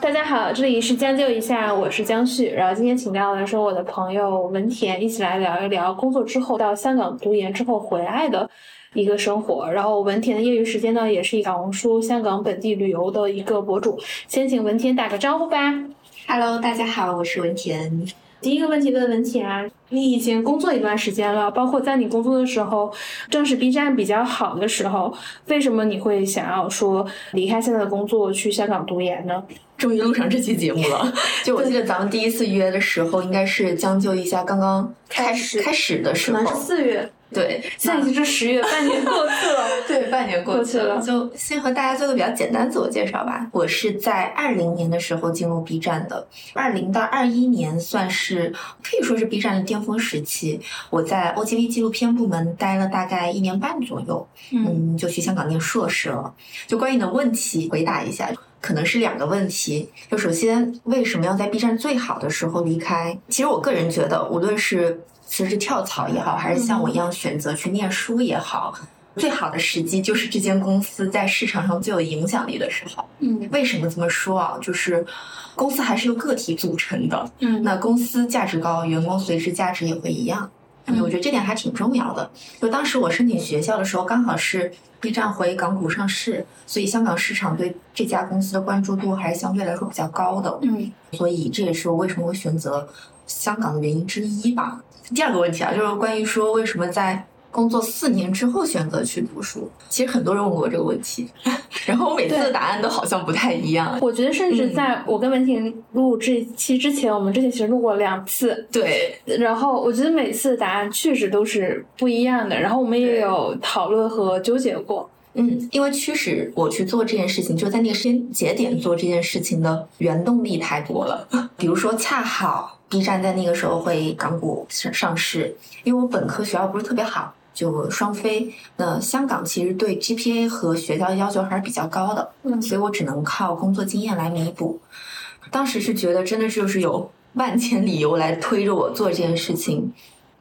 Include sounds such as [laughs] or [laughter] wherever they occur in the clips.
大家好，这里是将就一下，我是江旭。然后今天请到的是我的朋友文田，一起来聊一聊工作之后到香港读研之后回来的一个生活。然后文田的业余时间呢，也是小红书香港本地旅游的一个博主。先请文田打个招呼吧。Hello，大家好，我是文田。第一个问题问文琪啊，你已经工作一段时间了，包括在你工作的时候，正是 B 站比较好的时候，为什么你会想要说离开现在的工作去香港读研呢？终于录上这期节目了。[laughs] 就我记得咱们第一次约的时候，应该是将就一下刚刚开始开始的时可能是候。四月，对，现在已经是 [laughs] 十月，半年过去了。[laughs] 对，半年过去了，就先和大家做个比较简单自我介绍吧。我是在二零年的时候进入 B 站的，二零到二一年算是可以说是 B 站的巅峰时期。我在 OTV 纪录片部门待了大概一年半左右，嗯，就去香港念硕士了。就关于你的问题，回答一下。可能是两个问题，就首先为什么要在 B 站最好的时候离开？其实我个人觉得，无论是辞职跳槽也好，还是像我一样选择去念书也好，最好的时机就是这间公司在市场上最有影响力的时候。嗯为什么这么说啊？就是公司还是由个体组成的，嗯那公司价值高，员工随之价值也会一样。嗯我觉得这点还挺重要的。就当时我申请学校的时候，刚好是 B 站回港股上市，所以香港市场对这家公司的关注度还是相对来说比较高的。嗯所以这也是我为什么会选择香港的原因之一吧。第二个问题啊，就是关于说为什么在工作四年之后选择去读书。其实很多人问过我这个问题，[laughs] 然后我每次的答案都好像不太一样。我觉得甚至嗯在我跟文婷录这期之前，我们之前其实录过两次，对，然后我觉得每次的答案确实都是不一样的，然后我们也有讨论和纠结过。嗯，因为驱使我去做这件事情，就在那个时间节点做这件事情的原动力太多了。[laughs] 比如说，恰好 B 站在那个时候会港股上上市，因为我本科学校不是特别好，就双非。那香港其实对 GPA 和学校的要求还是比较高的，嗯所以我只能靠工作经验来弥补。当时是觉得真的就是有万千理由来推着我做这件事情，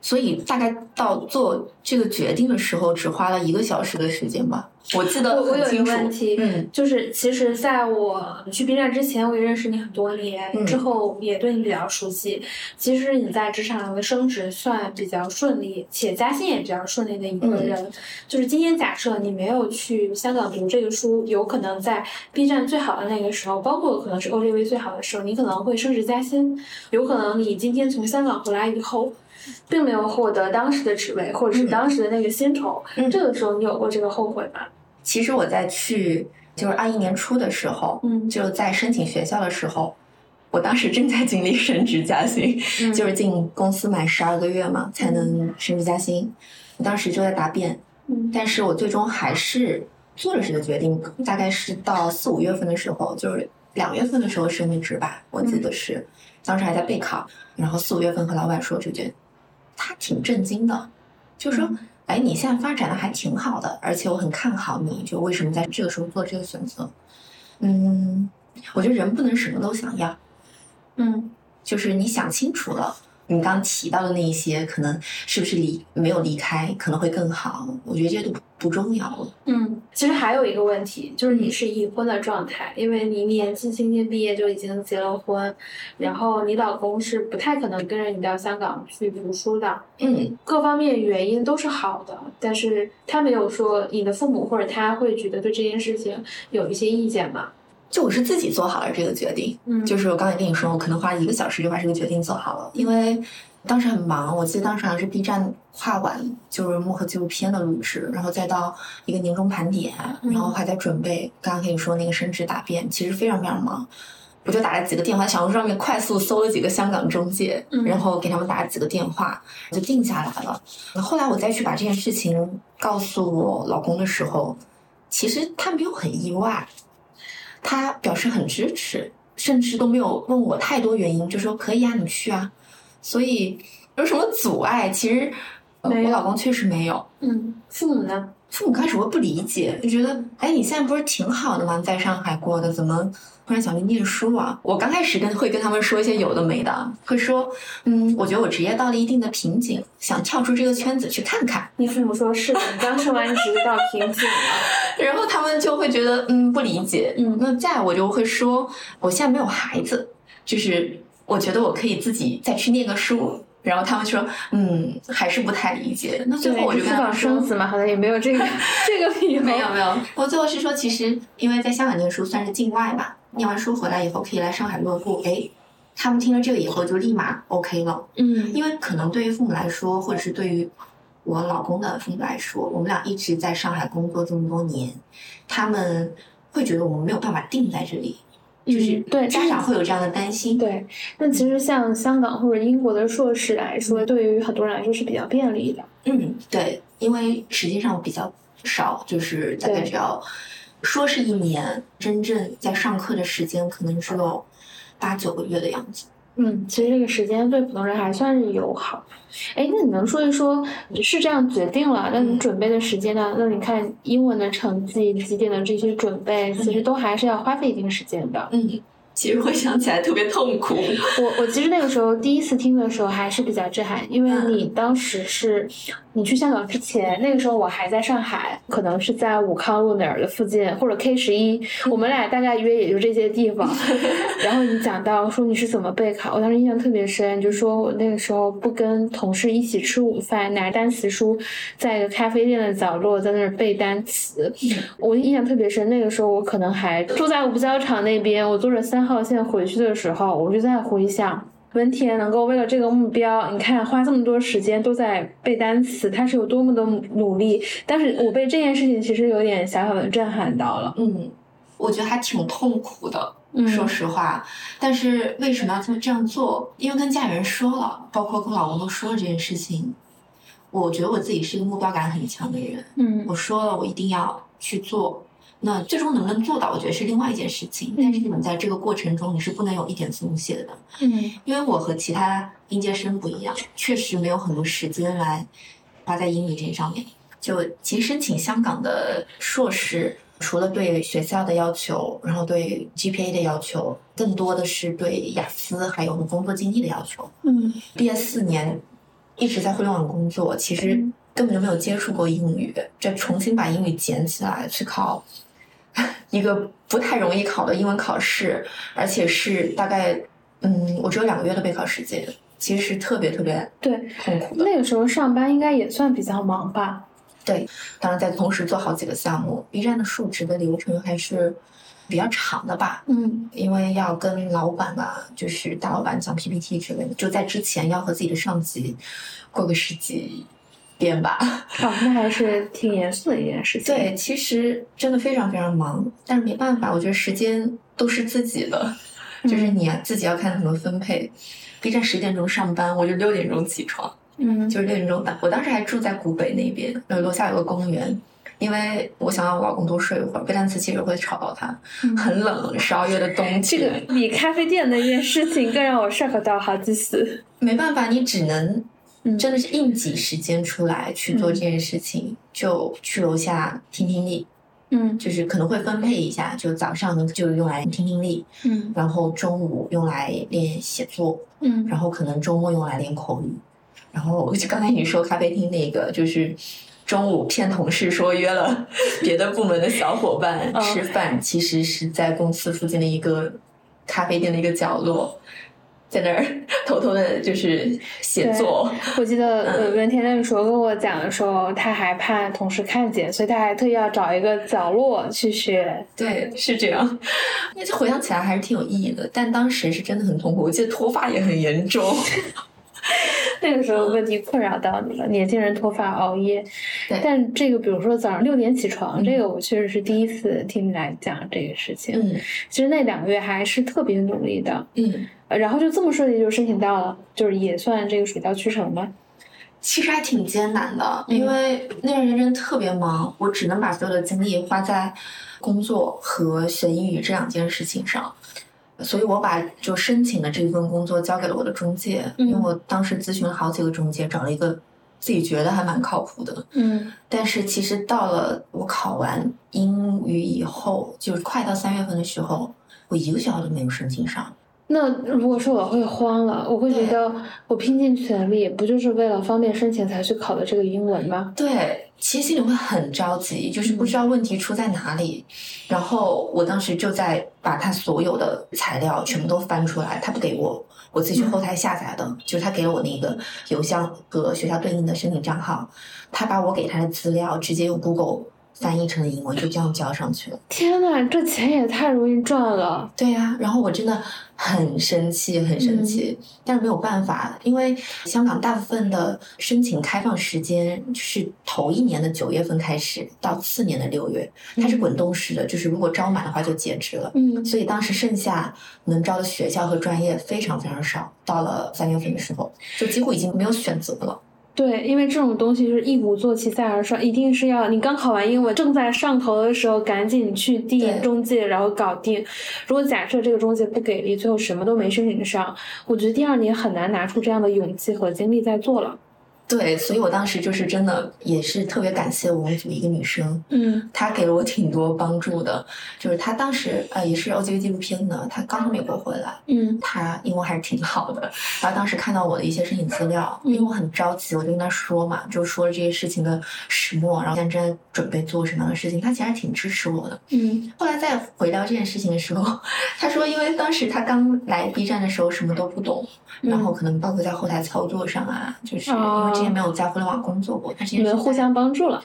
所以大概到做这个决定的时候，只花了一个小时的时间吧。我记得我我有一个。问题，嗯就是其实在我去 B 站之前，我也认识你很多年，嗯之后也对你比较熟悉。其实你在职场上的升职算比较顺利，且加薪也比较顺利的一个嗯人。就是今天假设你没有去香港读这个书，有可能在 B 站最好的那个时候，包括可能是 OJV 最好的时候，你可能会升职加薪。有可能你今天从香港回来以后。并没有获得当时的职位，或者是嗯。当时的那个薪酬，嗯。这个时候你有过这个后悔吗？其实我在去就是二一年初的时候，嗯就在申请学校的时候，我当时正在经历升职加薪，嗯就是进公司满十二个月嘛才能升职加薪。我当时就在答辩，嗯。但是我最终还是做了这个决定，大概是到四五月份的时候，就是两月份的时候升的职吧，我记得是，当时还在备考，然后四五月份和老板说这件，他挺震惊的，就说。嗯哎，你现在发展的还挺好的，而且我很看好你，就为什么在这个时候做这个选择？嗯，我觉得人不能什么都想要，嗯就是你想清楚了，你刚刚提到的那一些，可能是不是离没有离开可能会更好？我觉得这些都不不重要了。嗯，其实还有一个问题，就是你是已婚的状态，因为你年纪轻轻毕业就已经结了婚，然后你老公是不太可能跟着你到香港去读书的，嗯，各方面原因都是好的，但是他没有说你的父母或者他会觉得对这件事情有一些意见嘛？就我是自己做好了这个决定，嗯就是我刚才跟你说，我可能花一个小时就把这个决定做好了，因为当时很忙，我记得当时好像是 B 站跨完就是幕后纪录片的录制，然后再到一个年终盘点，然后还在准备刚刚跟你说那个升职答辩，其实非常非常忙。我就打了几个电话，小红书上面快速搜了几个香港中介，嗯然后给他们打了几个电话，就定下来了。后来我再去把这件事情告诉我老公的时候，其实他没有很意外，他表示很支持，甚至都没有问我太多原因，就说可以啊，你去啊。所以有什么阻碍，其实我老公确实没有。嗯，父母呢？父母开始会不理解，就觉得，哎，你现在不是挺好的吗？在上海过的，怎么突然想去念书啊？我刚开始跟会跟他们说一些有的没的，会说，嗯，我觉得我职业到了一定的瓶颈，想跳出这个圈子去看看。你父母说是的，你刚升完职到瓶颈了。[laughs] 然后他们就会觉得，嗯，不理解。嗯那再我就会说，我现在没有孩子，就是我觉得我可以自己再去念个书。然后他们说，嗯，还是不太理解。那最，后我就跟思考他们说，生子嘛，好像也没有这个 [laughs] 这个理由。没有没有，我最后是说，其实因为在香港念书算是境外嘛，念完书回来以后可以来上海落户，哎，他们听了这个以后就立马 OK 了，嗯因为可能对于父母来说，或者是对于我老公的父母来说，我们俩一直在上海工作这么多年，他们会觉得我们没有办法定在这里，就是嗯对家长会有这样的担心，对，那其实像香港或者英国的硕士来说，对于很多人来说是比较便利的。嗯，对，因为实际上比较少，就是大概只要说是一年，真正在上课的时间可能只有八九个月的样子。嗯，其实这个时间对普通人还算是友好。哎，那你能说一说，是这样决定了，那你准备的时间呢？那你看英文的成绩、几点的这些准备，其实都还是要花费一定时间的。嗯，其实回想起来特别痛苦。我我其实那个时候第一次听的时候还是比较震撼，因为你当时是你去香港之前，那个时候我还在上海，可能是在武康路哪儿的附近，或者 K 十一，我们俩大概约也就这些地方。[laughs] 然后你讲到说你是怎么备考，我当时印象特别深，就说我那个时候不跟同事一起吃午饭，拿单词书，在一个咖啡店的角落在那儿背单词。我印象特别深，那个时候我可能还住在五角场那边，我坐着三号线回去的时候，我就在回想。文田能够为了这个目标，你看花这么多时间都在背单词，他是有多么的努力。但是我被这件事情其实有点小小的震撼到了。嗯，我觉得还挺痛苦的，嗯说实话。但是为什么要这么这样做？因为跟家里人说了，包括跟老公都说了这件事情。我觉得我自己是一个目标感很强的人，嗯我说了，我一定要去做。那最终能不能做到，我觉得是另外一件事情。但是你们在这个过程中，你是不能有一点松懈的。嗯因为我和其他应届生不一样，确实没有很多时间来花在英语这上面。就其实申请香港的硕士，除了对学校的要求，然后对 GPA 的要求，更多的是对雅思还有工作经历的要求。嗯毕业四年一直在互联网工作，其实嗯根本就没有接触过英语，再重新把英语捡起来去考 [laughs] 一个不太容易考的英文考试，而且是大概嗯，我只有两个月的备考时间，其实是特别特别对，痛苦的。那个时候上班应该也算比较忙吧？对当然，在同时做好几个项目，B 站的述职的流程还是比较长的吧。嗯因为要跟老板啊，就是大老板讲 PPT 之类的，就在之前要和自己的上级过个十几遍吧。[laughs] 哦，那还是挺严肃的一件事情。对，其实真的非常非常忙，但是没办法，我觉得时间都是自己的，就是你自己要看怎么分配。B 站十点钟上班，我就六点钟起床，嗯就是六点钟打。我当时还住在古北那边，呃，楼下有个公园，因为我想让我老公多睡一会儿，背单词其实会吵到他，嗯 [laughs] 很冷，十二月的冬天这，个比咖啡店那件事情更让我 shock 到好几次。[laughs] 没办法，你只能嗯真的是硬挤时间出来去做这件事情，就去楼下听听力。嗯。就是可能会分配一下，就早上呢就用来听听力，嗯。然后中午用来练写作，嗯。然后可能周末用来练口语。然后就刚才你说咖啡厅那个，就是中午骗同事说约了别的部门的小伙伴嗯。吃饭，其实是在公司附近的一个咖啡店的一个角落，在那儿 [laughs] 偷偷的就是写作。我记得文天那个时候跟我讲的时候，他还怕同事看见，所以他还特意要找一个角落去学。对，是这样。那回想起来还是挺有意义的，但当时是真的很痛苦。我记得脱发也很严重。[laughs] [laughs] 那个时候问题困扰到你了，年轻人脱发熬夜。但这个比如说早上六点起床，这个我确实是第一次听你来讲这个事情。嗯其实那两个月还是特别努力的，嗯，呃然后就这么顺利就申请到了，就是也算这个水到渠成吧。其实还挺艰难的，嗯因为那段时间特别忙，我只能把所有的精力花在工作和学英语这两件事情上。所以我把就申请的这份工作交给了我的中介，嗯因为我当时咨询了好几个中介，找了一个自己觉得还蛮靠谱的。嗯但是其实到了我考完英语以后，就是快到三月份的时候，我一个学校都没有申请上。那如果说我会慌了，我会觉得我拼尽全力，不就是为了方便申请才去考的这个英文吗？对，其实心里会很着急，就是不知道问题出在哪里。然后我当时就在把他所有的材料全部都翻出来，他不给我，我自己去后台下载的，就是他给了我那个邮箱和学校对应的申请账号，他把我给他的资料直接用 Google 翻译成英文，就这样交上去了。天呐，这钱也太容易赚了。对呀、然后我真的很生气，很生气，但是没有办法，因为香港大部分的申请开放时间是头一年的九月份开始，到次年的六月，它是滚动式的，就是如果招满的话就截止了。嗯所以当时剩下能招的学校和专业非常非常少，到了三月份的时候，就几乎已经没有选择了。对，因为这种东西就是一鼓作气，再而衰，一定是要你刚考完英文，正在上头的时候，赶紧去递中介，然后搞定。如果假设这个中介不给力，最后什么都没申请上，我觉得第二年很难拿出这样的勇气和精力再做了。对，所以我当时就是真的也是特别感谢我们组一个女生，嗯她给了我挺多帮助的。就是她当时呃也是 OGV 纪录片的，她刚从美国回来，嗯她英文还是挺好的。然后当时看到我的一些申请资料，嗯因为我很着急，我就跟她说嘛，就说了这些事情的始末，然后现在正在准备做什么样的事情。她其实还挺支持我的。嗯后来再回聊这件事情的时候，[laughs] 她说，因为当时她刚来 B 站的时候什么都不懂，嗯然后可能包括在后台操作上啊，就是因哦为之前没有在互联网工作过，他之前是在你们互相帮助了。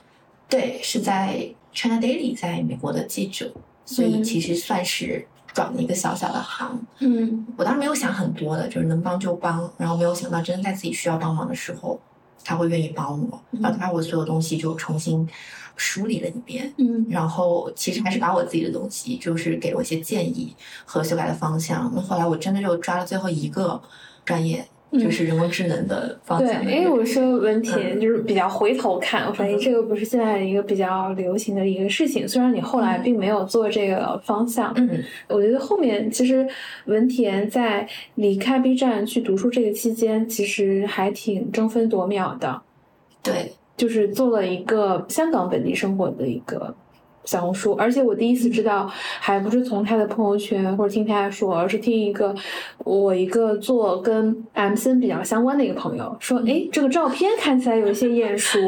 对，是在 China Daily 在美国的记者，所以嗯其实算是转了一个小小的行。嗯我当时没有想很多的，就是能帮就帮，然后没有想到真的在自己需要帮忙的时候，他会愿意帮我，嗯然后他把我所有东西就重新梳理了一遍。嗯然后其实还是把我自己的东西，就是给了我一些建议和修改的方向。那后来我真的就抓了最后一个专业，嗯就是人工智能的方对，向。因为我说文田嗯。就是比较回头看，我说哎，这个不是现在一个比较流行的一个事情，虽然你后来嗯。并没有做这个方向，嗯，我觉得后面其实文田在离开 B 站去读书这个期间，其实还挺争分夺秒的，对，就是做了一个香港本地生活的一个小红书，而且我第一次知道，还不是从他的朋友圈或者听他说，而是听一个我一个做跟 MCN 比较相关的一个朋友说，哎，这个照片看起来有一些眼熟，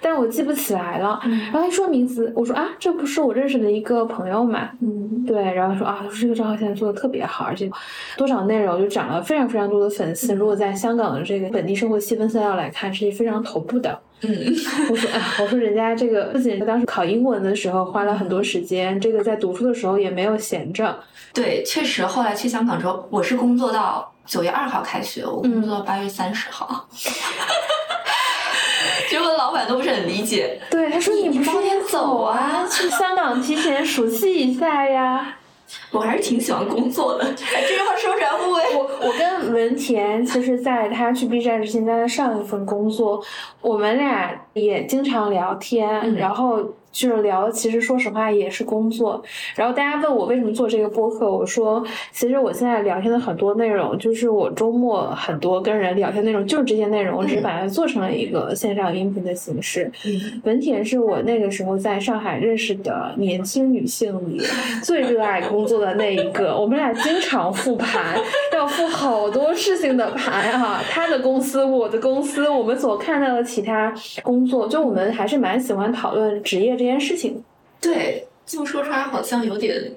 但是我记不起来了。然后他说名字，我说啊，这不是我认识的一个朋友嘛？嗯，对，然后说啊，他说这个账号现在做的特别好，而且多少内容就涨了非常非常多的粉丝。如果在香港的这个本地生活细分赛道来看，是非常头部的。嗯，我说，哎，我说人家这个不仅当时考英文的时候花了很多时间，这个在读书的时候也没有闲着。对，确实后来去香港之后，我是工作到九月二号开学，我工作到八月三十号。[laughs] 结果老板都不是很理解，对，他说你你不是早点走啊去香港提前熟悉一下呀。我还是挺喜欢工作的。哎，这句话说出来会不会？我我跟文田，其实在他去 B 站之前，在他上一份工作，我们俩也经常聊天，嗯然后就是聊，其实说实话也是工作。然后大家问我为什么做这个播客，我说其实我现在聊天的很多内容，就是我周末很多跟人聊天内容就是这些内容，我只是把它做成了一个线上音频的形式。嗯，文田是我那个时候在上海认识的年轻女性里 [laughs] 最热爱工作的那一个。我们俩经常复盘，要复好多事情的盘啊。她的公司，我的公司，我们所看到的其他工作，就我们还是蛮喜欢讨论职业这件事情。对，这么说出来好像有点，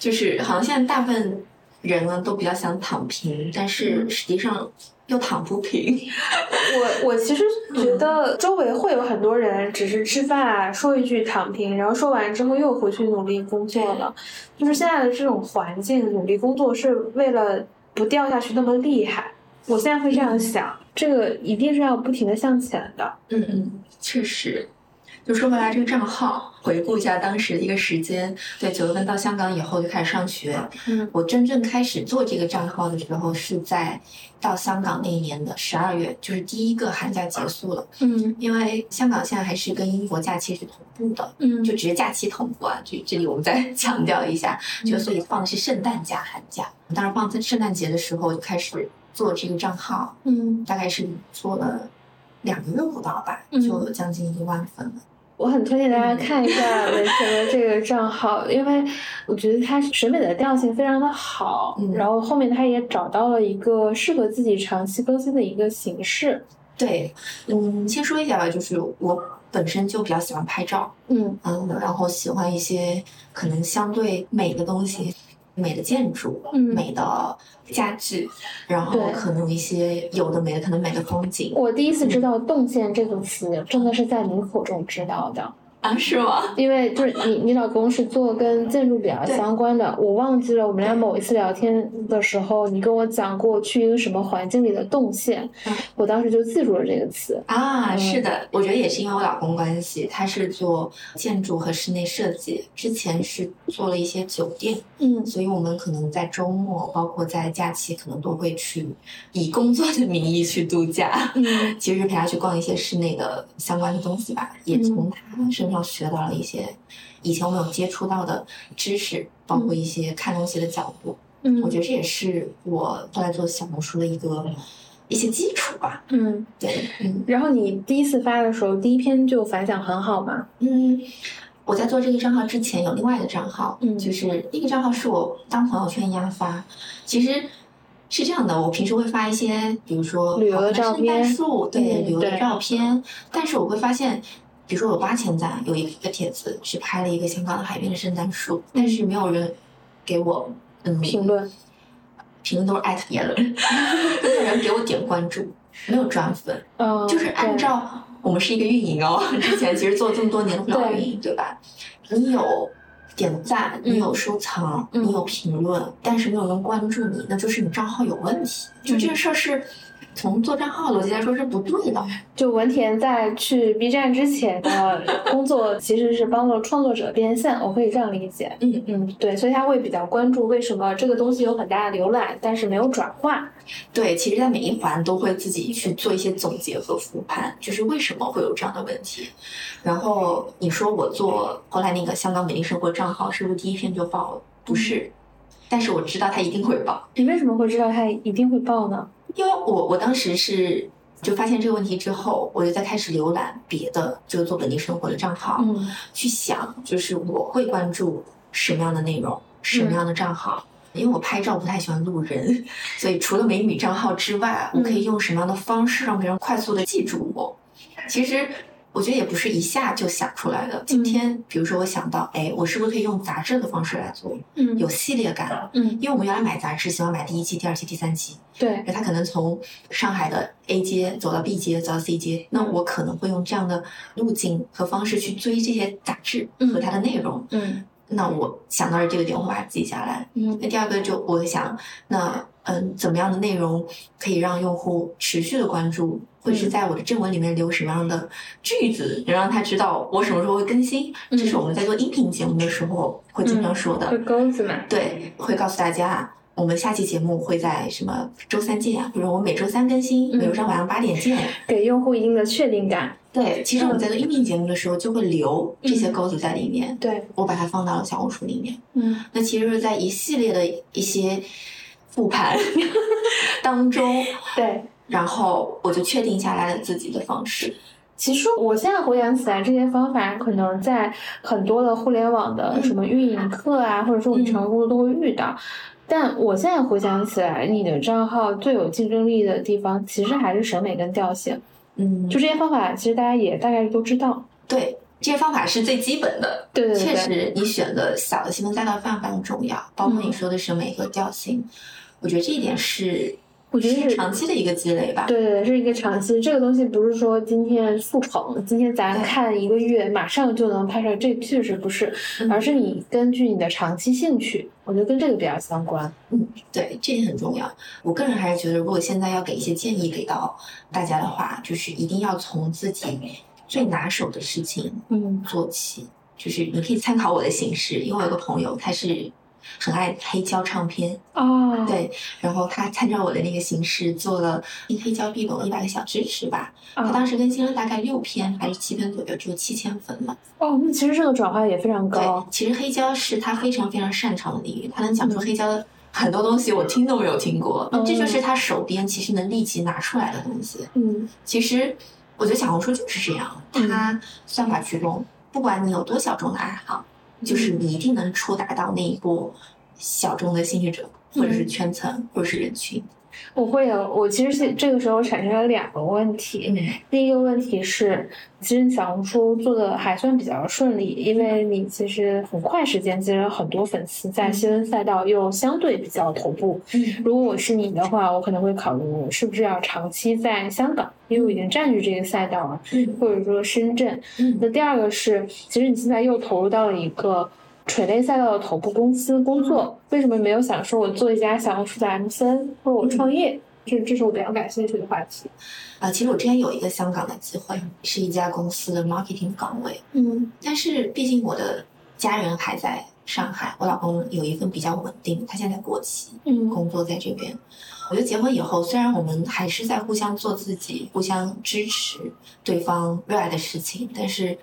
就是好像现在大部分人呢都比较想躺平，但是实际上又躺不平。[laughs] 我我其实觉得周围会有很多人只是吃饭啊，说一句躺平，然后说完之后又回去努力工作了。就是现在的这种环境，努力工作是为了不掉下去那么厉害。我现在会这样想，这个一定是要不停的向前的。嗯嗯，确实。就说回来，这个账号，回顾一下当时的一个时间，对，九月份到香港以后就开始上学。嗯我真正开始做这个账号的时候，是在到香港那一年的十二月，就是第一个寒假结束了。嗯因为香港现在还是跟英国假期是同步的，嗯就只是假期同步啊。就这里我们再 [laughs] 强调一下，就所以放的是圣诞假、寒假。当然放在圣诞节的时候就开始做这个账号，嗯。大概是做了两个月不到吧，嗯。就有将近一万粉了。我很推荐大家看一下文田的这个账号，因为我觉得他审美的调性非常的好，嗯。然后后面他也找到了一个适合自己长期更新的一个形式。对，嗯，先说一下吧，就是我本身就比较喜欢拍照，嗯。嗯，然后喜欢一些可能相对美的东西，美的建筑，嗯。美的家具，然后可能一些有的没的，可能美的风景。我第一次知道“动线”这个词，真的是在你口中知道的。啊，是吗？因为就是你，你老公是做跟建筑比较相关的，我忘记了我们俩某一次聊天的时候，你跟我讲过去一个什么环境里的动线嗯，我当时就记住了这个词。啊，嗯是的，我觉得也是因为我老公关系，他是做建筑和室内设计，之前是做了一些酒店，嗯所以我们可能在周末，包括在假期，可能都会去以工作的名义去度假。嗯 [laughs] 其实陪他去逛一些室内的相关的东西吧，也从他身上学到了一些以前我没有接触到的知识，包括一些看东西的角度。嗯我觉得这也是我后来做小红书的一个一些基础吧。嗯。对，嗯然后你第一次发的时候，第一篇就反响很好嘛？嗯。我在做这个账号之前有另外一个账号，嗯就是那个账号是我当朋友圈一样发。其实是这样的，我平时会发一些，比如说旅游的照片树，对嗯旅游的照片。但是我会发现，比如说有八千赞，有一个帖子去拍了一个香港的海边的圣诞树，但是没有人给我嗯评论，评论都是艾特别人，[laughs] 没有人给我点关注，没有转粉。嗯，就是按照我们是一个运营哦，之前其实做这么多年的互联网运营，对吧？你有点赞，你有收藏，嗯你有评论，但是没有人关注你，那就是你账号有问题。就这个事儿是从做账号逻辑来说是不对的。就文田在去 B 站之前的工作，其实是帮助创作者变现，我可以这样理解。嗯嗯，对，所以他会比较关注为什么这个东西有很大的浏览，但是没有转化。对，其实，在每一环都会自己去做一些总结和复盘，就是为什么会有这样的问题。然后你说我做后来那个香港美丽生活账号，是不是第一篇就爆了？不是，但是我知道它一定会爆。你为什么会知道它一定会爆呢？因为我我当时是就发现这个问题之后，我就在开始浏览别的就是做本地生活的账号，嗯去想就是我会关注什么样的内容，什么样的账号。因为我拍照不太喜欢路人，所以除了美女账号之外，我可以用什么样的方式让别人快速的记住我？其实我觉得也不是一下就想出来的。今天，比如说我想到，哎，我是不是可以用杂志的方式来做，嗯。有系列感？嗯，因为我们原来买杂志喜欢买第一期、第二期、第三期，对，那他可能从上海的 A 街走到 B 街，走到 C 街，那我可能会用这样的路径和方式去追这些杂志和它的内容。嗯。那我想到了这个点，我把它记下来。嗯。那第二个就我想，那嗯，怎么样的内容可以让用户持续的关注？会是在我的正文里面留什么样的句子，能让他知道我什么时候会更新？这是我们在做音频节目的时候会经常说的。会钩子嘛？对，会告诉大家，我们下期节目会在什么周三见，比如我们每周三更新，嗯每周三晚上八点见。给用户一定的确定感。对，其实我们在做音频节目的时候就会留这些钩子在里面，对，我把它放到了小红书里面。嗯那其实是在一系列的一些复盘 [laughs] 当中，对。然后我就确定下来了自己的方式。其实我现在回想起来，这些方法可能在很多的互联网的什么运营课啊，或者说我们日常工作都会遇到。但我现在回想起来，你的账号最有竞争力的地方，其实还是审美跟调性。嗯，就这些方法，其实大家也大概都知道。对，这些方法是最基本的。对对对，确实，你选的小的细分赛道非常非常重要，包括你说的审美和调性，我觉得这一点是我觉得是长期的一个积累吧。对对对，是一个长期。这个东西不是说今天速成，今天咱看一个月马上就能拍出来，这确实不是，嗯而是你根据你的长期兴趣，我觉得跟这个比较相关。嗯对，这点很重要。我个人还是觉得，如果现在要给一些建议给到大家的话，就是一定要从自己最拿手的事情嗯做起。就是你可以参考我的形式，因为我有个朋友他是很爱黑胶唱片，哦，对，然后他参照我的那个形式做了黑胶壁咚一百个小知识吧。他啊当时更新了大概六篇还是七篇左右，只有七千粉嘛。哦，那其实这个转化也非常高对高。，其实黑胶是他非常非常擅长的领域，他能讲出嗯黑胶的很多东西，我听都没有听过。那这就嗯是他手边其实能立即拿出来的东西。嗯其实我觉得小红书就是这样，它算法驱动，不管你有多小众的爱好，就是你一定能触达到那一波小众的兴趣者，或者是圈层，或者是人群。我会有，我其实是这个时候产生了两个问题。第一个问题是，其实小红书做的还算比较顺利，因为你其实很快时间积累了很多粉丝，在新闻赛道又相对比较头部。如果我是你的话，我可能会考虑我是不是要长期在香港，因为我已经占据这个赛道了，或者说深圳。那第二个是，其实你现在又投入到了一个。垂类赛道的头部公司工作，为什么没有想说我做一家小红书的 MCN，或者我创业？这这是我比较感兴趣的话题。啊，其实我之前有一个香港的机会，是一家公司的 marketing 岗位。嗯，但是毕竟我的家人还在上海，我老公有一份比较稳定，他现在国企，嗯，工作在这边。我觉得结婚以后，虽然我们还是在互相做自己，互相支持对方热爱的事情，但是。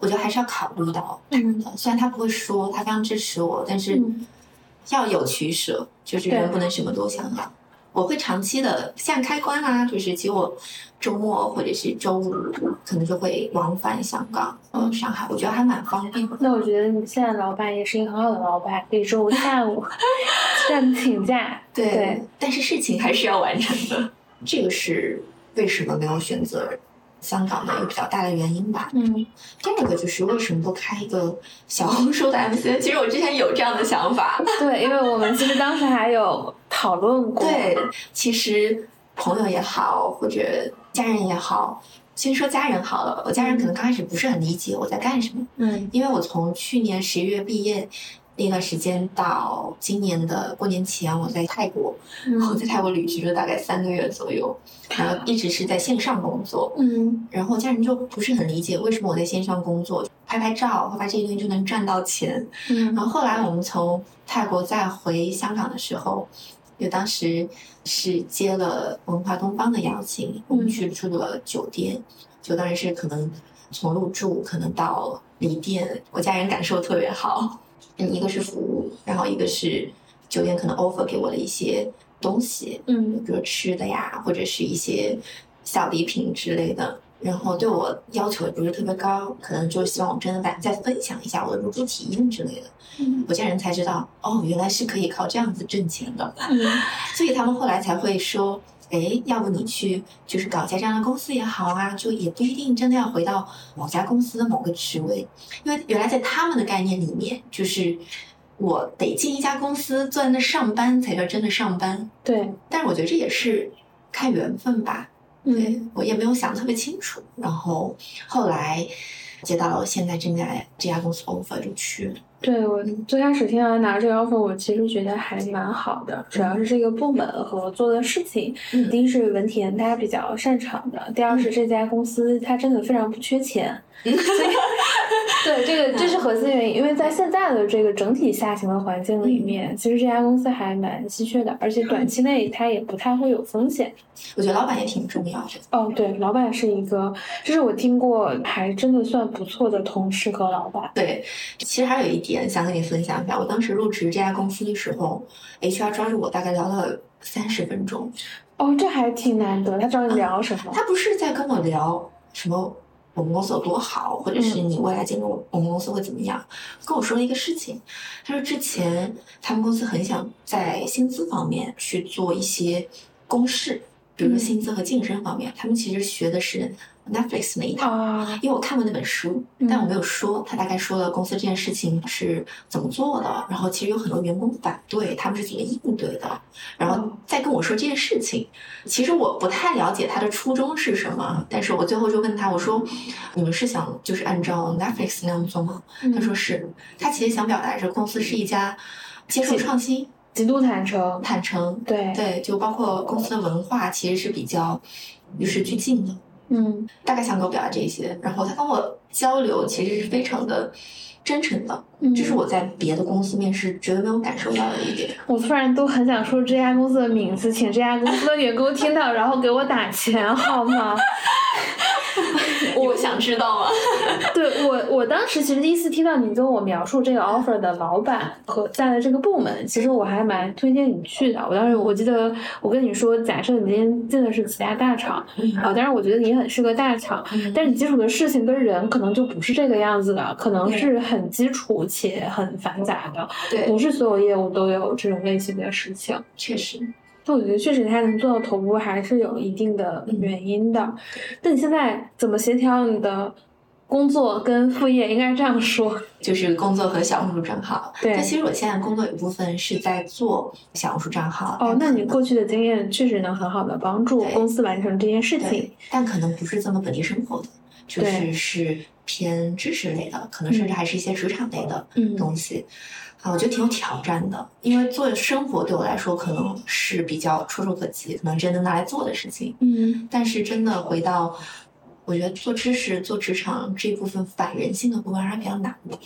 我觉得还是要考虑到他的，虽然他不会说，他非常支持我，但是要有取舍，就是人不能什么都想要。我会长期的像开关啊，就是其实我周末或者是周五可能就会往返香港、呃上海，我觉得还蛮方便。那我觉得你现在老板也是一个很好的老板，可以周五下午 [laughs] 让请假。对，但是事情还是要完成的。这个是为什么没有选择？香港的一个比较大的原因吧。嗯，第二个就是为什么不开一个小红书的 MC？其实我之前有这样的想法。对，因为我们其实当时还有讨论过。对，其实朋友也好，或者家人也好，先说家人好了。我家人可能刚开始不是很理解我在干什么。嗯，因为我从去年十一月毕业。那段时间到今年的过年前，我在泰国，我在泰国旅居了大概三个月左右，然后一直是在线上工作。嗯，然后家人就不是很理解为什么我在线上工作，拍拍照，发这些东西就能赚到钱。嗯，然后后来我们从泰国再回香港的时候，就当时是接了文化东方的邀请，我们去住了酒店，就当然是可能从入住可能到离店，我家人感受特别好。一个是服务，然后一个是酒店可能 offer 给我的一些东西，嗯，比如吃的呀，或者是一些小礼品之类的。然后对我要求也不是特别高，可能就希望我真的再再分享一下我的入住体验之类的。嗯，我家人才知道，哦，原来是可以靠这样子挣钱的。嗯，[laughs] 所以他们后来才会说。哎，要不你去就是搞一家这样的公司也好啊，就也不一定真的要回到某家公司的某个职位，因为原来在他们的概念里面，就是我得进一家公司坐在那上班才叫真的上班。对，但是我觉得这也是看缘分吧。对我也没有想特别清楚，然后后来接到了现在正在这家公司 offer 就去了。对我最开始听到拿这个 offer，我其实觉得还蛮好的，主要是这个部门和做的事情。第一是文田他比较擅长的，第二是这家公司他真的非常不缺钱。[laughs] 所以，[laughs] 对这个这是核心原因，因为在现在的这个整体下行的环境里面，其实这家公司还蛮稀缺的，而且短期内它也不太会有风险。[laughs] 我觉得老板也挺重要的。哦，对，老板是一个，这是我听过还真的算不错的同事和老板。对，其实还有一点想跟你分享一下，我当时入职这家公司的时候，HR 抓住我大概聊了三十分钟。哦，这还挺难得。他找你聊什么？他不是在跟我聊什么。我们公司有多好，或者是你未来进入我们公司会怎么样？跟我说了一个事情，他说之前他们公司很想在薪资方面去做一些公示，比如说薪资和晋升方面，他们其实学的是。Netflix 那一套，因为我看过那本书，但我没有说。他大概说了公司这件事情是怎么做的，然后其实有很多员工反对，他们是怎么应对的，然后再跟我说这件事情。其实我不太了解他的初衷是什么，但是我最后就问他，我说：“你们是想就是按照 Netflix 那样做吗？”他说是。他其实想表达是公司是一家接受创新、极度坦诚、坦诚。对对，就包括公司的文化其实是比较与时俱进的。嗯，大概想给我表达这些，然后他跟我交流其实是非常的真诚的，这是我在别的公司面试绝对没有感受到的一点。我突然都很想说这家公司的名字，请这家公司的员工听到，然后给我打钱好吗？[laughs] 我想知道吗？[laughs] 对我，我当时其实第一次听到你跟我描述这个 offer 的老板和在的这个部门，其实我还蛮推荐你去的。我当时我记得我跟你说，假设你今天进的是其他大厂啊，当然我觉得你很适合大厂，但是你接触的事情跟人可能就不是这个样子的，可能是很基础且很繁杂的，对，不是所有业务都有这种类型的事情。确实。那我觉得确实他能做到头部还是有一定的原因的。那你现在怎么协调你的工作跟副业？应该这样说，[laughs] 就是工作和小红书账号。对，但其实我现在工作有部分是在做小红书账号。哦，那你过去的经验确实能很好的帮助公司完成这件事情。但可能不是这么本地生活的，就是是偏知识类的，可能甚至还是一些职场类的东西。啊，我觉得挺有挑战的，因为做生活对我来说可能是比较触手可及，可能真的拿来做的事情。嗯，但是真的回到。我觉得做知识、做职场这部分反人性的部分还是比较难的。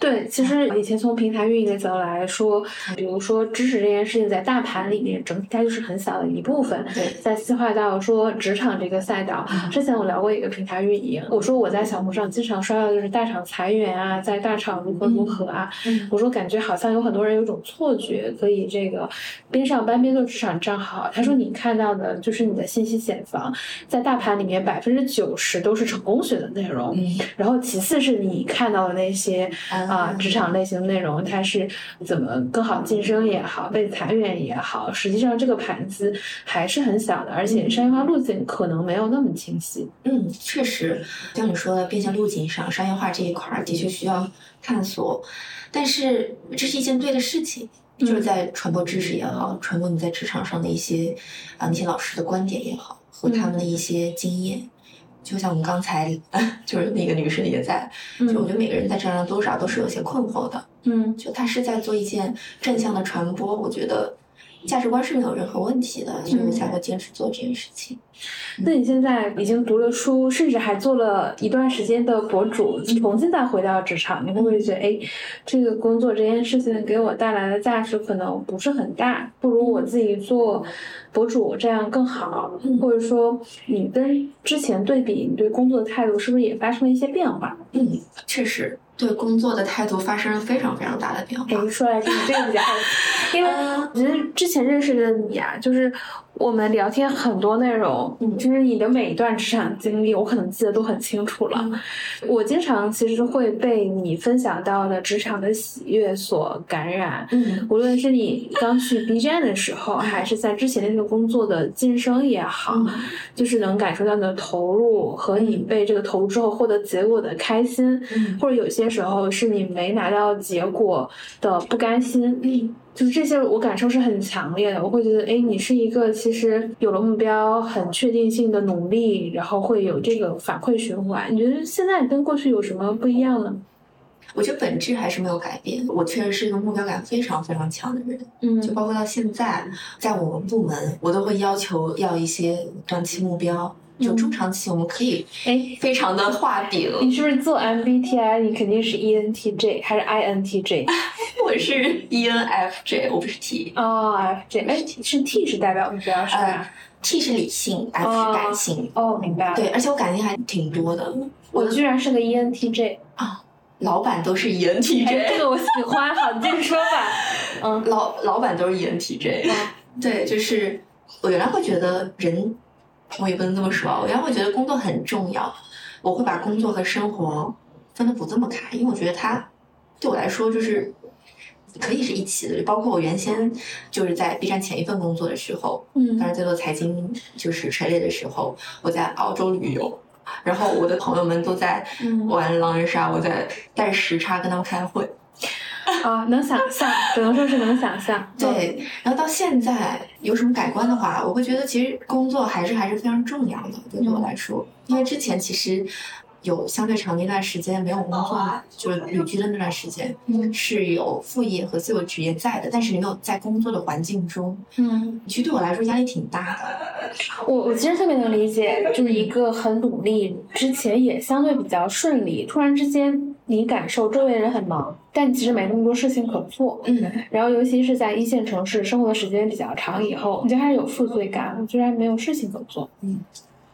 对，其实以前从平台运营的角度来说，比如说知识这件事情在大盘里面，整体它就是很小的一部分。对，在细化到说职场这个赛道，之前我聊过一个平台运营，我说我在小红书上经常刷到就是大厂裁员啊，在大厂如何如何啊，我说感觉好像有很多人有种错觉，可以这个边上班边做职场账号。他说你看到的就是你的信息茧房，在大盘里面百分之九十。都是成功学的内容，然后其次是你看到的那些啊职场类型的内容，它是怎么更好晋升也好，被裁员也好，实际上这个盘子还是很小的，而且商业化路径可能没有那么清晰。嗯，确实，像你说的变现路径上，商业化这一块的确需要探索，但是这是一件对的事情，就是在传播知识也好，传播你在职场上的一些啊那些老师的观点也好，和他们的一些经验。就像我们刚才，[laughs] 就是那个女生也在，就我觉得每个人在这上多少都是有些困惑的，嗯，就他是在做一件正向的传播，我觉得价值观是没有任何问题的，所以我才会坚持做这件事情。那你现在已经读了书，甚至还做了一段时间的博主，重新再回到职场，你会不会觉得，哎，这个工作这件事情给我带来的价值可能不是很大，不如我自己做博主这样更好？或者说，你跟之前对比，你对工作的态度是不是也发生了一些变化？嗯，确实。对工作的态度发生了非常非常大的变化。哎，说来听，这个比较好，因为我觉得之前认识的你啊，就是我们聊天很多内容，就是你的每一段职场经历，我可能记得都很清楚了。我经常其实会被你分享到的职场的喜悦所感染。嗯，无论是你刚去 B 站的时候，还是在之前那个工作的晋升也好，就是能感受到你的投入和你被这个投入之后获得结果的开心，或者有些。时候是你没拿到结果的不甘心，嗯，就是这些我感受是很强烈的。我会觉得，哎，你是一个其实有了目标、很确定性的努力，然后会有这个反馈循环。你觉得现在跟过去有什么不一样呢？我觉得本质还是没有改变。我确实是一个目标感非常非常强的人，嗯，就包括到现在，在我们部门，我都会要求要一些短期目标。就中长期，我们可以哎，非常的画饼。你是不是做 MBTI？你肯定是 ENTJ 还是 INTJ？[laughs] 我是 ENFJ，我不是 T。哦，FJ，哎，是 T 是代表是吧？T 是理性，F 是感性。哦，明白了。对，而且我感情还挺多的。我居然是个 ENTJ 啊！老板都是 ENTJ，这个我喜欢。好，你接着说吧。[laughs] 嗯，老老板都是 ENTJ。对，就是我原来会觉得人。我也不能这么说，我原来会觉得工作很重要，我会把工作和生活分的不这么开，因为我觉得它对我来说就是可以是一起的。包括我原先就是在 B 站前一份工作的时候，嗯，当时在做财经就是陈列的时候，我在澳洲旅游，然后我的朋友们都在玩狼人杀，我在带时差跟他们开会。[laughs] 啊，能想象，只能说是能想象。对，然后到现在有什么改观的话，我会觉得其实工作还是还是非常重要的，对我来说，因为之前其实。有相对长的一段时间没有工作，就是旅居的那段时间，是有副业和自由职业在的，但是你没有在工作的环境中，嗯，其实对我来说压力挺大的。我我其实特别能理解，就是一个很努力，之前也相对比较顺利，突然之间你感受周围人很忙，但其实没那么多事情可做，嗯，然后尤其是在一线城市生活的时间比较长以后，你就开始有负罪感，居然没有事情可做，嗯。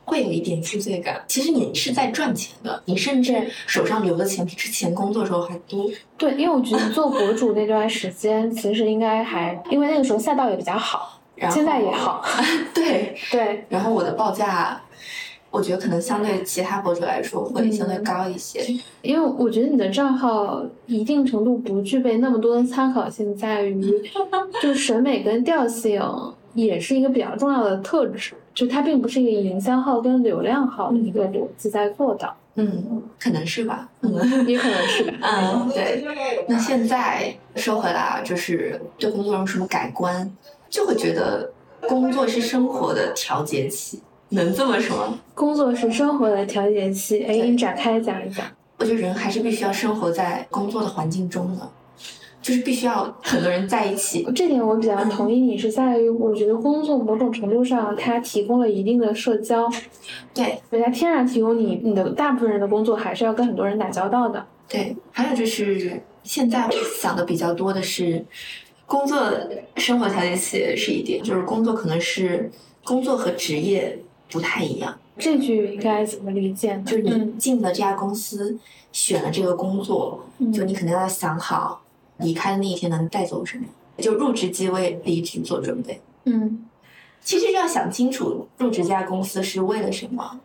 会有一点负罪感。其实你是在赚钱的，你甚至手上留的钱比之前工作的时候还多。对，因为我觉得做博主那段时间，其实应该还，因为那个时候赛道也比较好，现在也好。[laughs] 对对。然后我的报价。我觉得可能相对其他博主来说会相对高一些，因为我觉得你的账号一定程度不具备那么多的参考性，在于 [laughs] 就审美跟调性也是一个比较重要的特质，就它并不是一个营销号跟流量号的一个逻辑在做的。嗯，可能是吧，嗯，也可能是吧。[laughs] 嗯，对。那现在说回来啊，就是对工作有什么改观，就会觉得工作是生活的调节器。能这么说，工作是生活的调节器。哎，你展开讲一讲。我觉得人还是必须要生活在工作的环境中的，就是必须要很多人在一起。这点我比较同意你，是在于我觉得工作某种程度上它提供了一定的社交。对，它天然提供你你的大部分人的工作还是要跟很多人打交道的。对，还有就是现在想的比较多的是，工作生活调节器是一点，就是工作可能是工作和职业。不太一样，这句应该怎么理解呢？就是你进了这家公司，选了这个工作，就你肯定要想好离开的那一天能带走什么，就入职即为离职做准备。嗯，其实要想清楚入职这家公司是为了什么，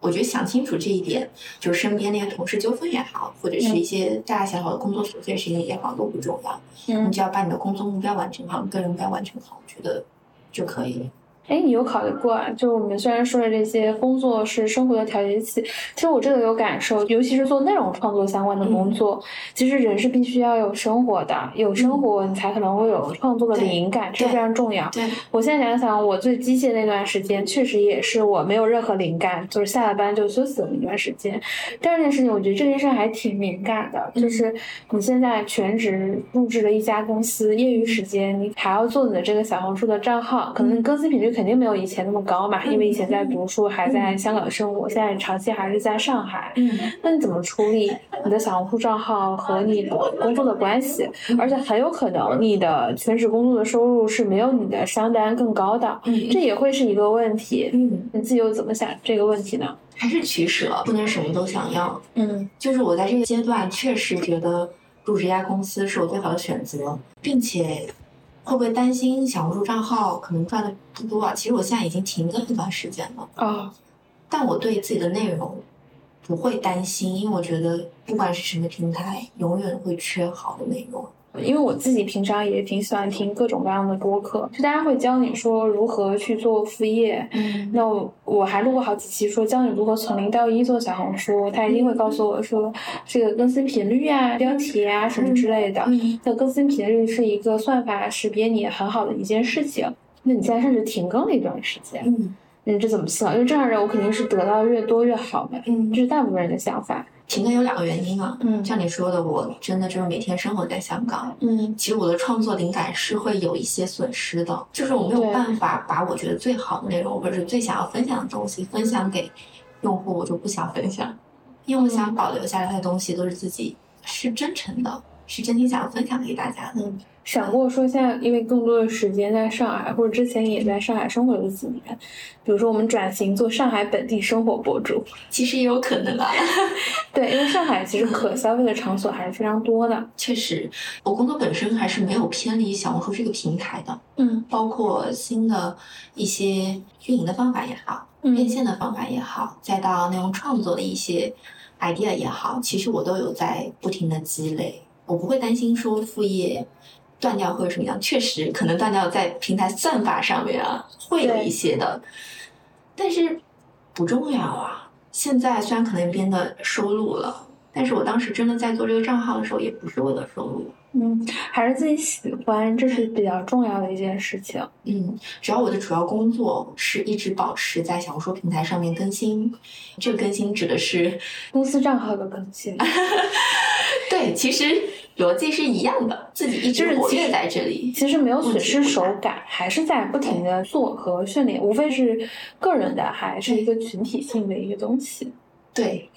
我觉得想清楚这一点，就是身边那些同事纠纷也好，或者是一些大大小小的工作琐碎事情也好，都不重要。嗯，你只要把你的工作目标完成好，个人目标完成好，我觉得就可以了。哎，你有考虑过啊？就我们虽然说的这些工作是生活的调节器，其实我真的有感受，尤其是做内容创作相关的工作，其实人是必须要有生活的，有生活你才可能会有创作的灵感，这非常重要。对，我现在想想，我最机械那段时间，确实也是我没有任何灵感，就是下了班就休息的那段时间。第二件事情，我觉得这件事还挺敏感的，就是你现在全职入职了一家公司，业余时间你还要做你的这个小红书的账号，可能更新频率。肯定没有以前那么高嘛，因为以前在读书，还在香港生活，现在长期还是在上海。嗯，那你怎么处理你的小红书账号和你的工作的关系？而且很有可能你的全职工作的收入是没有你的商单更高的，嗯，这也会是一个问题。嗯，你自己又怎么想这个问题呢？还是取舍，不能什么都想要。嗯，就是我在这个阶段确实觉得入职一家公司是我最好的选择，并且。会不会担心小红书账号可能赚的不多啊？其实我现在已经停更一段时间了啊，但我对自己的内容不会担心，因为我觉得不管是什么平台，永远会缺好的内容。因为我自己平常也挺喜欢听各种各样的播客，就大家会教你说如何去做副业。嗯，那我还录过好几期，说教你如何从零到一做小红书。他一定会告诉我说这个更新频率啊、标题啊什么之类的。嗯，那更新频率是一个算法识别你很好的一件事情。那你现在甚至停更了一段时间。嗯，你这怎么想？因为这样人我肯定是得到越多越好嘛。嗯，这是大部分人的想法。停更有两个原因啊，嗯，像你说的，我真的就是每天生活在香港，嗯，其实我的创作灵感是会有一些损失的，就是我没有办法把我觉得最好的内容或者是最想要分享的东西分享给用户，我就不想分享，因为我想保留下来的东西都是自己是真诚的，是真心想要分享给大家的。想过说，现在因为更多的时间在上海，或者之前也在上海生活了几年，比如说我们转型做上海本地生活博主，其实也有可能啊。[laughs] 对，因为上海其实可消费的场所还是非常多的。确实，我工作本身还是没有偏离小红书这个平台的。嗯，包括新的一些运营的方法也好，变现的方法也好，再到内容创作的一些 idea 也好，其实我都有在不停的积累。我不会担心说副业。断掉或者什么样，确实可能断掉在平台算法上面啊，会有一些的，但是不重要啊。现在虽然可能变得收入了，但是我当时真的在做这个账号的时候，也不是为了收入，嗯，还是自己喜欢，这是比较重要的一件事情。嗯，只要我的主要工作是一直保持在小红书平台上面更新，这个更新指的是公司账号的更新。[laughs] 对，其实。逻辑是一样的，自己一直活跃在这里，其实没有损失手感，还是在不停的做和训练，无非是个人的还是一个群体性的一个东西。对，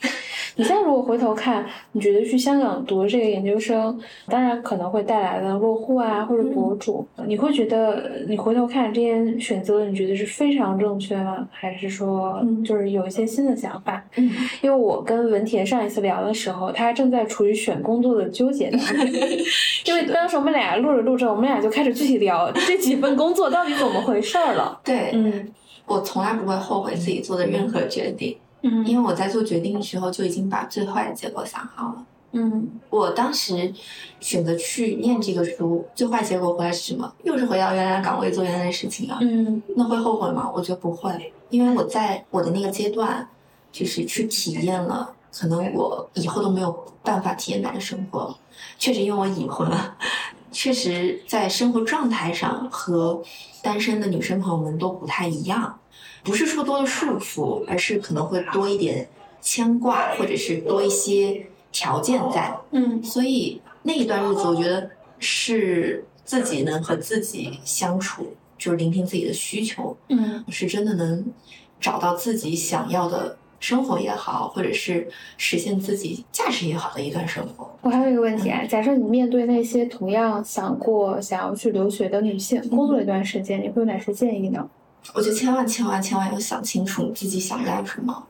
你现在如果回头看，你觉得去香港读这个研究生，当然可能会带来的落户啊，或者博主，你会觉得你回头看这些选择，你觉得是非常正确吗？还是说就是有一些新的想法？嗯，因为我跟文田上一次聊的时候，他正在处于选工作的纠结当中，[laughs] 因为当时我们俩录着录着，我们俩就开始具体聊这几份工作到底怎么回事儿了。对，嗯我从来不会后悔自己做的任何决定，嗯因为我在做决定的时候就已经把最坏的结果想好了。嗯我当时选择去念这个书，最坏结果回来是什么？又是回到原来的岗位做原来的事情啊。嗯那会后悔吗？我觉得不会，因为我在我的那个阶段，就是去体验了，可能我以后都没有办法体验到的生活。确实，因为我已婚了，确实在生活状态上和单身的女生朋友们都不太一样。不是说多了束缚，而是可能会多一点牵挂，或者是多一些条件在。嗯所以那一段日子，我觉得是自己能和自己相处，就是聆听自己的需求，嗯是真的能找到自己想要的生活也好，或者是实现自己价值也好的一段生活。我还有一个问题啊，假设你面对那些同样想过想要去留学的女性，工作了一段时间，你会有哪些建议呢？我觉得千万千万千万要想清楚你自己想要什么，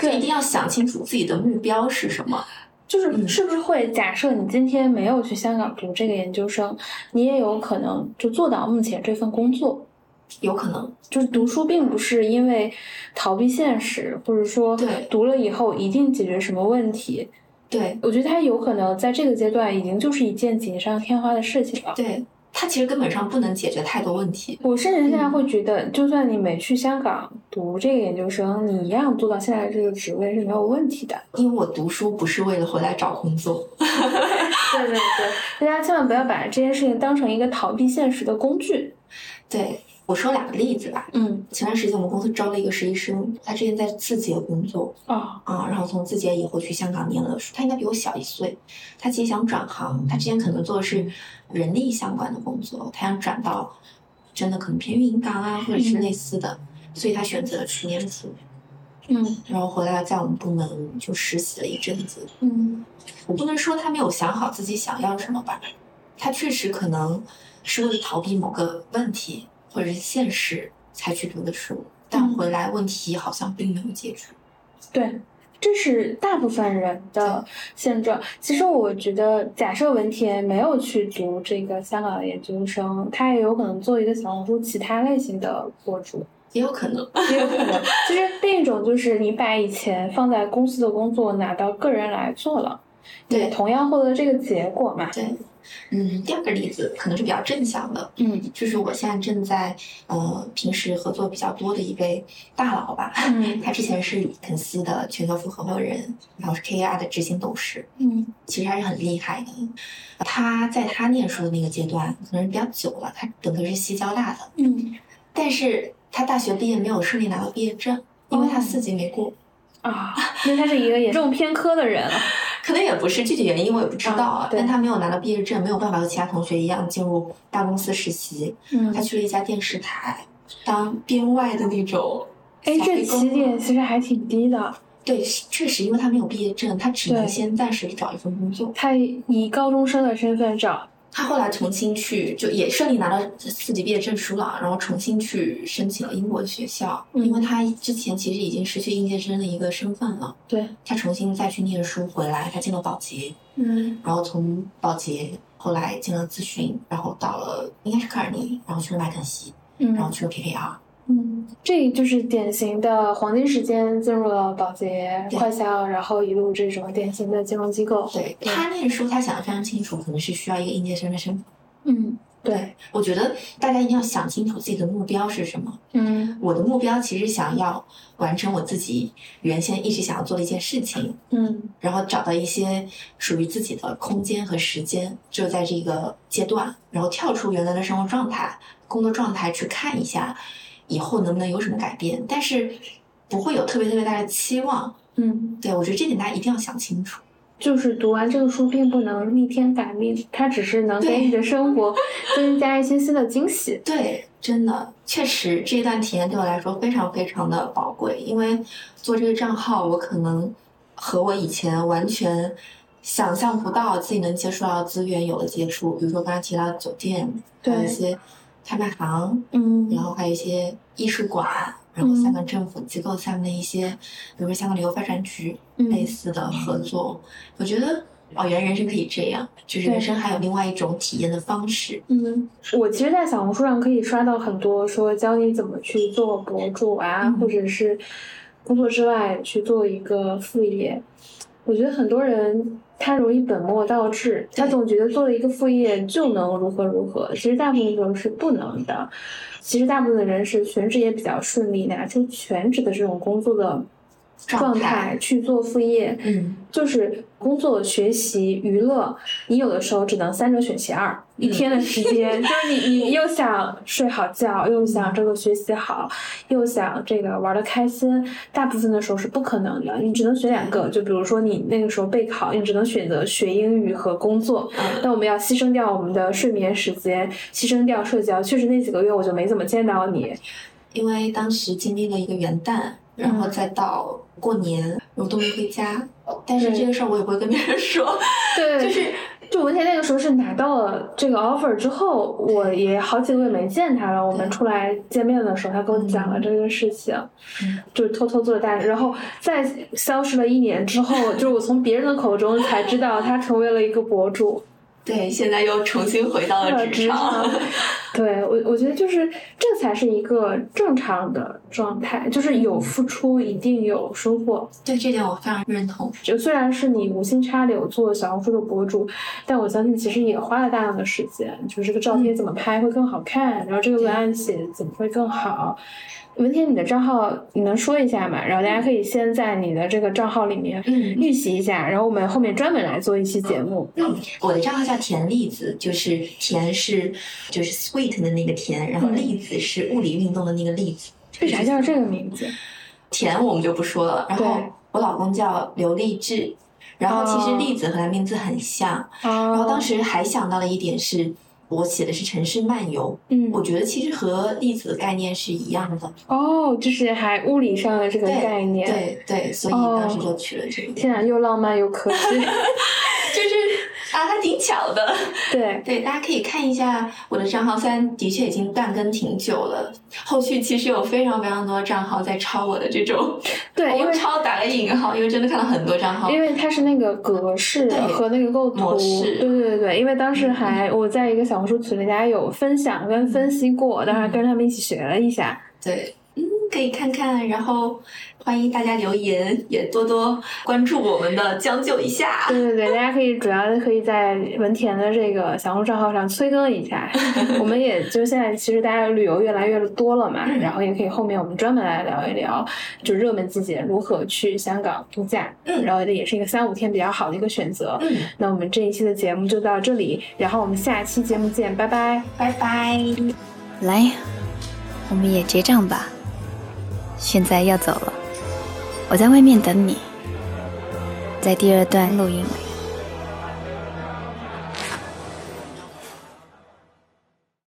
就一定要想清楚自己的目标是什么。就是是不是会假设你今天没有去香港读这个研究生，你也有可能就做到目前这份工作？有可能，就是读书并不是因为逃避现实，或者说对读了以后一定解决什么问题。对我觉得他有可能在这个阶段已经就是一件锦上添花的事情了。对，它其实根本上不能解决太多问题。我甚至现在会觉得，就算你没去香港读这个研究生，你一样做到现在这个职位是没有问题的。因为我读书不是为了回来找工作。[laughs] 对对对，大家千万不要把这件事情当成一个逃避现实的工具。对我说两个例子吧。嗯，前段时间我们公司招了一个实习生，他之前在字节工作哦，啊，然后从字节以后去香港念了书，他应该比我小一岁，他其实想转行，他之前可能做的是人力相关的工作，他想转到真的可能偏运营岗啊，或者是类似的，所以他选择了去念书，嗯。然后回来在我们部门就实习了一阵子。嗯。我不能说他没有想好自己想要什么吧，他确实可能是为了逃避某个问题或者是现实才去读的书，但回来问题好像并没有解决。对，这是大部分人的现状。其实我觉得，假设文田没有去读这个香港的研究生，他也有可能做一个小红书其他类型的博主。也有可能，也有可能，其实另一种就是你把以前放在公司的工作拿到个人来做了，对也同样获得这个结果嘛。对，嗯，第二个例子可能是比较正向的，嗯就是我现在正在呃平时合作比较多的一位大佬吧，嗯他之前是肯斯的全球副合伙人，然后是 KAR 的执行董事，嗯其实还是很厉害的。他在他念书的那个阶段，可能是比较久了，他本科是西交大的，嗯但是他大学毕业没有顺利拿到毕业证，因为他四级没过。啊，[laughs] 因为他是一个严重偏科的人。可能也不是具体原因，我也不知道啊。但他没有拿到毕业证，没有办法和其他同学一样进入大公司实习。嗯他去了一家电视台当编外的那种哎，这起点其实还挺低的。对，确实，因为他没有毕业证，他只能先暂时找一份工作。他以高中生的身份找，他后来重新去，就也顺利拿到四级毕业证书了，然后重新去申请了英国的学校，嗯因为他之前其实已经失去应届生的一个身份了。对，他重新再去念书回来，他进了保洁，嗯然后从保洁后来进了咨询，然后到了应该是科尔尼，然后去了麦肯锡，然后嗯去了 KKR。嗯，这就是典型的黄金时间进入了保洁、快销，然后一路这种典型的金融机构。对他念书，他想的非常清楚，可能是需要一个应届生的身份。嗯，对，我觉得大家一定要想清楚自己的目标是什么。嗯我的目标其实想要完成我自己原先一直想要做的一件事情，嗯然后找到一些属于自己的空间和时间，就在这个阶段，然后跳出原来的生活状态、工作状态去看一下以后能不能有什么改变，但是不会有特别特别大的期望。嗯，对我觉得这点大家一定要想清楚。就是读完这个书并不能逆天改命，它只是能给你的生活 [laughs] 增加一些新的惊喜。对，真的，确实这一段体验对我来说非常非常的宝贵，因为做这个账号，我可能和我以前完全想象不到自己能接触到的资源有了接触，比如说刚才提到的酒店，还有一些拍卖行，嗯，然后还有一些艺术馆，然后香港政府机构下面的一些，比如说香港旅游发展局嗯类似的合作，我觉得哦，原来人生可以这样，就是人生还有另外一种体验的方式。嗯，我其实，在小红书上可以刷到很多说教你怎么去做博主啊，嗯。或者是工作之外去做一个副业。我觉得很多人他容易本末倒置，他总觉得做了一个副业就能如何如何，其实大部分时候是不能的。其实大部分的人是全职也比较顺利，拿出全职的这种工作的状状态态去做副业，嗯，就是工作、学习、娱乐，你有的时候只能三者选其二。一天的时间，[laughs] 就是你你又想睡好觉，又想这个学习好，又想这个玩的开心，大部分的时候是不可能的。你只能选两个，就比如说你那个时候备考，你只能选择学英语和工作。嗯那我们要牺牲掉我们的睡眠时间，牺牲掉社交。确实那几个月我就没怎么见到你。因为当时经历了一个元旦，然后嗯再到过年，我都没回家。但是这个事儿我也不会跟别人说，对，[laughs] 就是就文田那个时候是拿到了这个 offer 之后，我也好几个月没见他了。我们出来见面的时候，他跟我讲了这个事情，嗯就是偷偷做了大，然后在消失了一年之后，就是我从别人的口中才知道他成为了一个博主。对，现在又重新回到了呃职职场。场，[laughs] 对我我觉得就是这才是一个正常的状态，就是有付出一定有收获。对这点我非常认同。就虽然是你无心插柳做小红书的博主，但我相信其实也花了大量的时间，就是这个照片怎么拍会更好看，然后这个文案写怎么会更好。文天，你的账号你能说一下吗？然后大家可以先在你的这个账号里面嗯预习一下，然后我们后面专门来做一期节目。嗯，我的账号叫甜栗子，就是甜是就是 sweet 的那个甜，然后嗯栗子是物理运动的那个栗子。为啥叫这个名字？甜我们就不说了。然后我老公叫刘立志，然后其实哦栗子和他名字很像。然然后当时还想到了一点是。我写的是城市漫游，嗯我觉得其实和粒子的概念是一样的，哦，就是还物理上的这个概念。对对，所以哦当时就取了这个，天啊，又浪漫又科技。[laughs] 就是啊，还挺巧的。对，对，大家可以看一下我的账号，虽然的确已经断更挺久了，后续其实有非常非常多账号在抄我的这种，[laughs] 对，[laughs] 因为我抄打了引号，因为真的看到很多账号因。为它是那个格式对和那个构图，模式对对对对。因为当时还我在一个小红书群里，大家有分享跟分析过，当然跟他们一起学了一下。对，嗯，可以看看，然后欢迎大家留言，也多多关注我们的将就一下。[laughs] 对对对，大家可以主要可以在文田的这个小红书账号上催更一下。[laughs] 我们也就现在其实大家旅游越来越多了嘛，然后也可以后面我们专门来聊一聊，就热门季节如何去香港度假，嗯然后这也是一个三五天比较好的一个选择。嗯，那我们这一期的节目就到这里，然后我们下期节目见，拜拜。拜拜。来，我们也结账吧。现在要走了，我在外面等你，在第二段录音里。